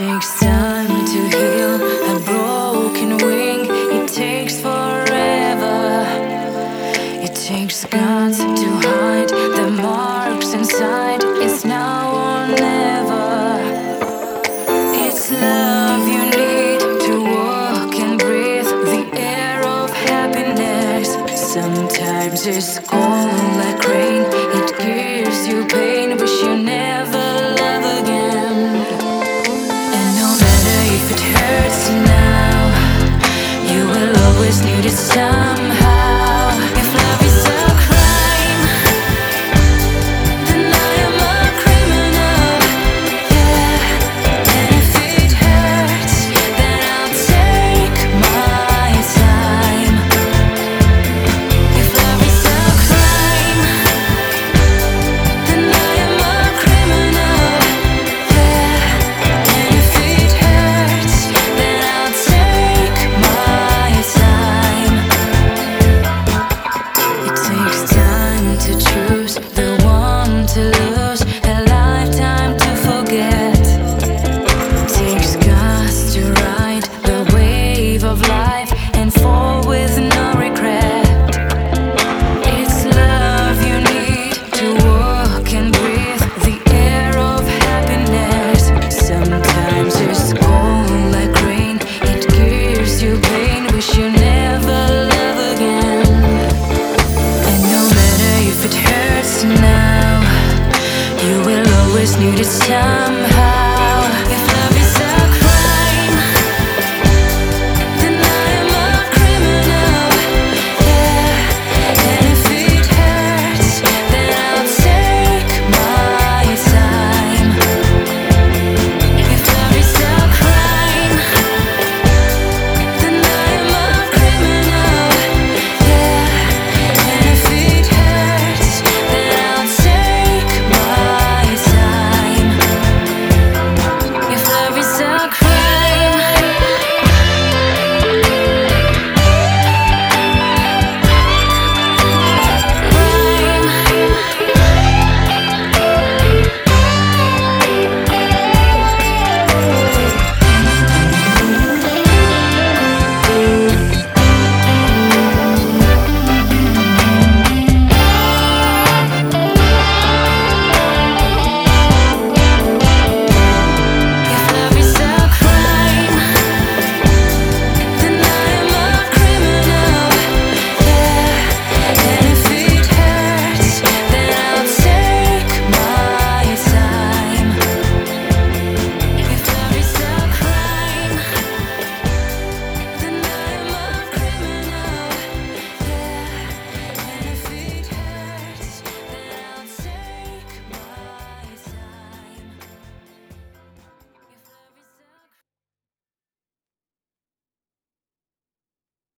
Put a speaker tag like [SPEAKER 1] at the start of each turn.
[SPEAKER 1] time to heal a broken wing. It takes forever. It takes guts to hide the marks inside. It's now or never. It's love you need to walk and breathe the air of happiness. Sometimes it's cold like rain. Always need it somehow. always needed somehow